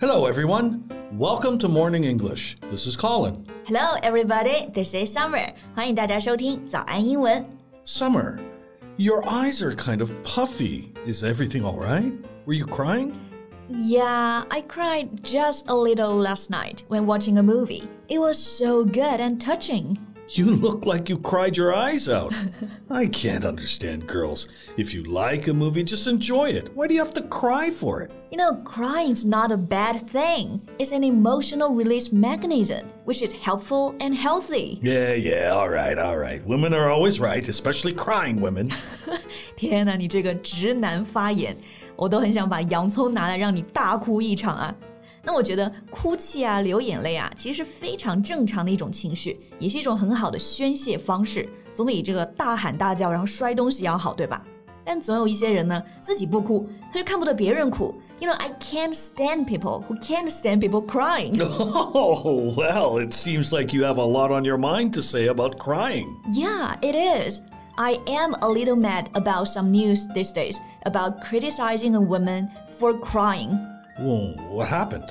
Hello, everyone. Welcome to Morning English. This is Colin. Hello, everybody. This is Summer. 欢迎大家收听早安英文。 Summer, your eyes are kind of puffy. Is everything all right? Were you crying? Yeah, I cried just a little last night when watching a movie. It was so good and touching. You look like you cried your eyes out. I can't understand girls. If you like a movie, just enjoy it. Why do you have to cry for it? You know, crying's not a bad thing. It's an emotional release mechanism, which is helpful and healthy. Yeah, yeah, all right, all right. Women are always right, especially crying women. 天哪，你这个直男发言，我都很想把洋葱拿来让你大哭一场啊！ 那我觉得哭泣啊、流眼泪啊，其实是非常正常的一种情绪，也是一种很好的宣泄方式，总比这个大喊大叫然后摔东西要好，对吧？但总有一些人呢，自己不哭，他就看不得别人哭。You know, I can't stand people who can't stand people crying. Oh, well, it seems like you have a lot on your mind to say about crying. Yeah, it is. I am a little mad about some news these days about criticizing a woman for crying. Well, what happened?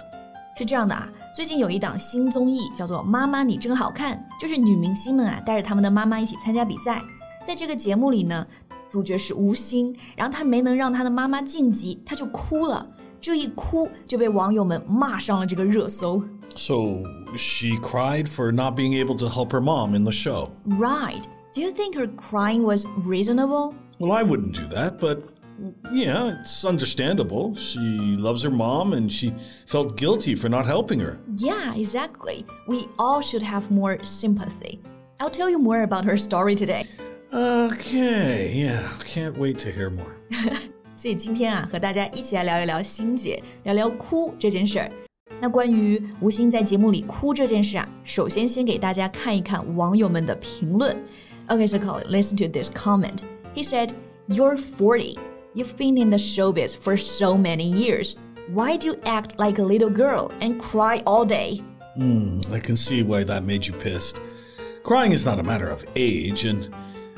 是这样的啊，最近有一档新综艺叫做《妈妈你真好看》，就是女明星们啊带着他们的妈妈一起参加比赛。在这个节目里呢，主角是吴昕，然后她没能让她的妈妈晋级，她就哭了。这一哭就被网友们骂上了这个热搜。 So, she cried for not being able to help her mom in the show. Right? Do you think her crying was reasonable? Well, I wouldn't do that, but yeah, it's understandable. She loves her mom and she felt guilty for not helping her. Yeah, exactly. We all should have more sympathy. I'll tell you more about her story today. Okay, yeah, can't wait to hear more. 所以今天啊，和大家一起来聊一聊欣姐，聊聊哭这件事儿。那关于吴昕在节目里哭这件事啊，首先先给大家看一看网友们的评论。Okay, so Colin, listen to this comment. He said, "You're 40. You've been in the showbiz for so many years. Why do you act like a little girl and cry all day?" I can see why that made you pissed. Crying is not a matter of age, and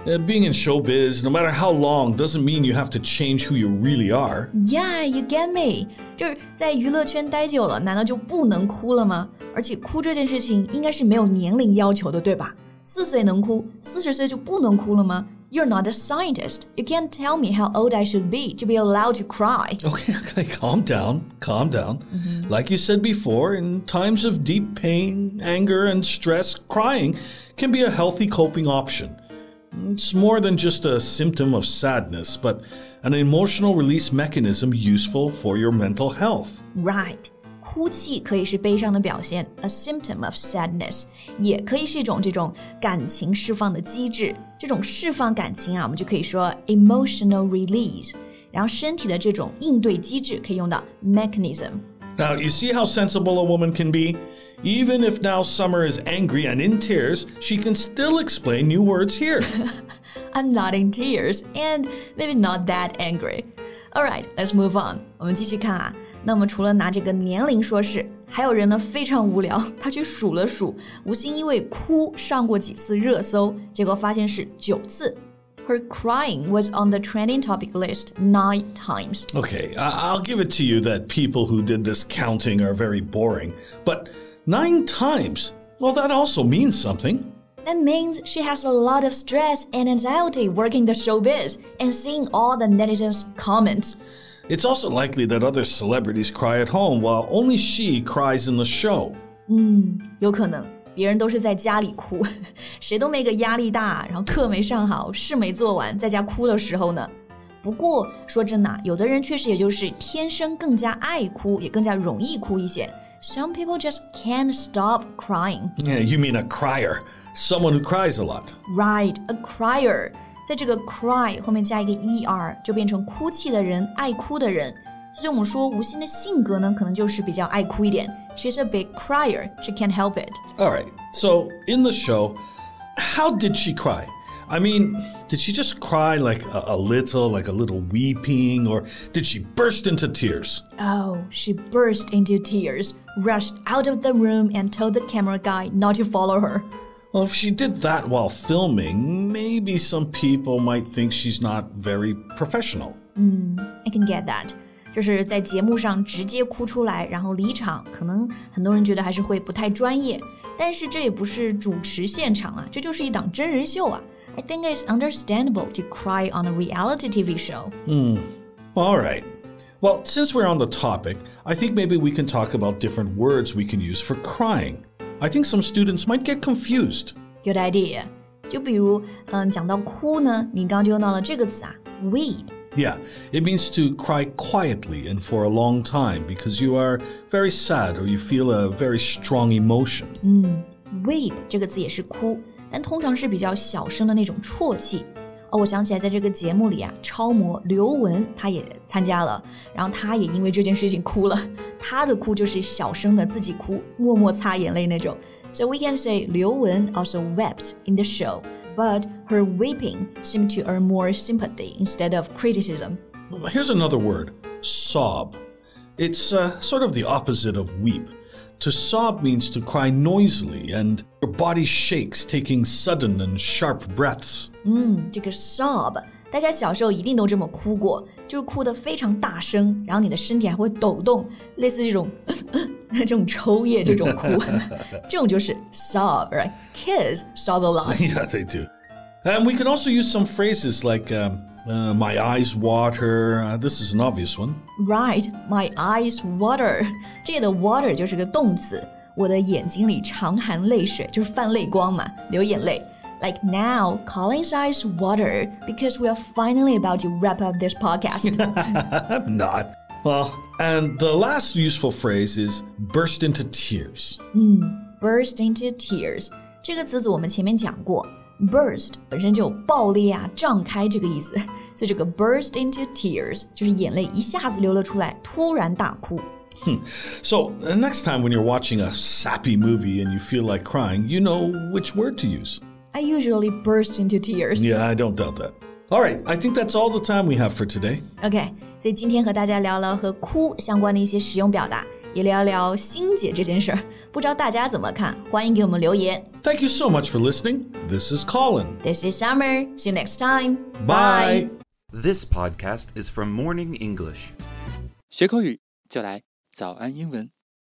uh, being in showbiz, no matter how long, doesn't mean you have to change who you really are. Yeah, you get me. 就是在娱乐圈待久了，难道就不能哭了吗？而且哭这件事情应该是没有年龄要求的，对吧？四岁能哭，四十岁就不能哭了吗 ？You're not a scientist. You can't tell me how old I should be to be allowed to cry. Okay, okay, calm down, calm down. Mm-hmm. Like you said before, in times of deep pain, anger, and stress, crying can be a healthy coping option. It's more than just a symptom of sadness, but an emotional release mechanism useful for your mental health. Right. 哭泣可以是悲伤的表现，a symptom of sadness，也可以是一种这种感情释放的机制。这种释放感情啊，我们就可以说 emotional release。然后身体的这种应对机制可以用到 mechanism。 Now, you see how sensible a woman can be? Even if now Summer is angry and in tears, she can still explain new words here. I'm not in tears and maybe not that angry. All right, let's move on. 我们继续看啊。那我们除了拿这个年龄说事，还有人呢非常无聊，他去数了数，吴昕因为哭上过几次热搜，结果发现是九次。Her crying was on the trending topic list nine times. Okay, I- I'll give it to you that people who did this counting are very boring, but nine times? Well, that also means something. That means she has a lot of stress and anxiety working the showbiz and seeing all the netizens' comments. It's also likely that other celebrities cry at home while only she cries in the show. 有可能别人都是在家里哭，谁都没个压力大，然后课没上好，事没做完，在家哭的时候呢。不过说真的啊，有的人确实也就是天生更加爱哭，也更加容易哭一些。Some people just can't stop crying. Yeah, you mean a crier, someone who cries a lot. Right, a crier. 在这个 cry 后面加一个 er，就变成哭泣的人，爱哭的人。所以我们说吴昕的性格呢，可能就是比较爱哭一点。She's a big crier. She can't help it. All right, so in the show, how did she cry? I mean, did she just cry like a, a little, like a little weeping, or did she burst into tears? Oh, she burst into tears, rushed out of the room, and told the camera guy not to follow her. Well, if she did that while filming, maybe some people might think she's not very professional. I can get that. 就是在节目上直接哭出来，然后离场，可能很多人觉得还是会不太专业。但是这也不是主持现场啊，这就是一档真人秀啊。I think it's understandable to cry on a reality TV show. Hmm. All right. Well, since we're on the topic, I think maybe we can talk about different words we can use for crying. I think some students might get confused. Good idea. 就比如，嗯，讲到哭呢，你刚刚就用到了这个词啊，weep。Yeah, it means to cry quietly and for a long time because you are very sad or you feel a very strong emotion. weep 这个词也是哭，但通常是比较小声的那种啜泣。 哦，我想起来，在这个节目里啊，超模刘雯她也参加了，然后她也因为这件事情哭了。她的哭就是小声的自己哭，默默擦眼泪那种。So we can say Liu Wen also wept in the show, but her weeping seemed to earn more sympathy instead of criticism. Here's another word sob. It's uh, sort of the opposite of weep. To sob means to cry noisily and your body shakes, taking sudden and sharp breaths. 这个 sob，大家小时候一定都这么哭过，就是哭得非常大声，然后你的身体还会抖动，类似这种这种抽噎这种哭，这种就是 sob，right？Kids sob a lot。 yeah, they do. And we can also use some phrases like um, uh, my eyes water. Uh, this is an obvious one. Right, my eyes water。这里的 water 就是个动词，我的眼睛里常含泪水，就是泛泪光嘛，流眼泪。Like now, Colin's eyes water because we are finally about to wrap up this podcast. I'm not. Well, and the last useful phrase is burst into tears. burst into tears 这个词组我们前面讲过 ，burst 本身就有爆裂啊、胀开这个意思，所以这个 burst into tears 就是眼泪一下子流了出来，突然大哭。 So, uh, next time when you're watching a sappy movie and you feel like crying, you know which word to use. I usually burst into tears. Yeah, I don't doubt that. All right, I think that's all the time we have for today. OK，所以今天和大家聊了和哭相关的一些实用表达， 也聊聊心结这件事儿。不知道大家怎么看？欢迎给我们留言。 Thank you so much for listening. This is Colin. This is Summer. See you next time. Bye. This podcast is from Morning English. 学口语就来早安英文。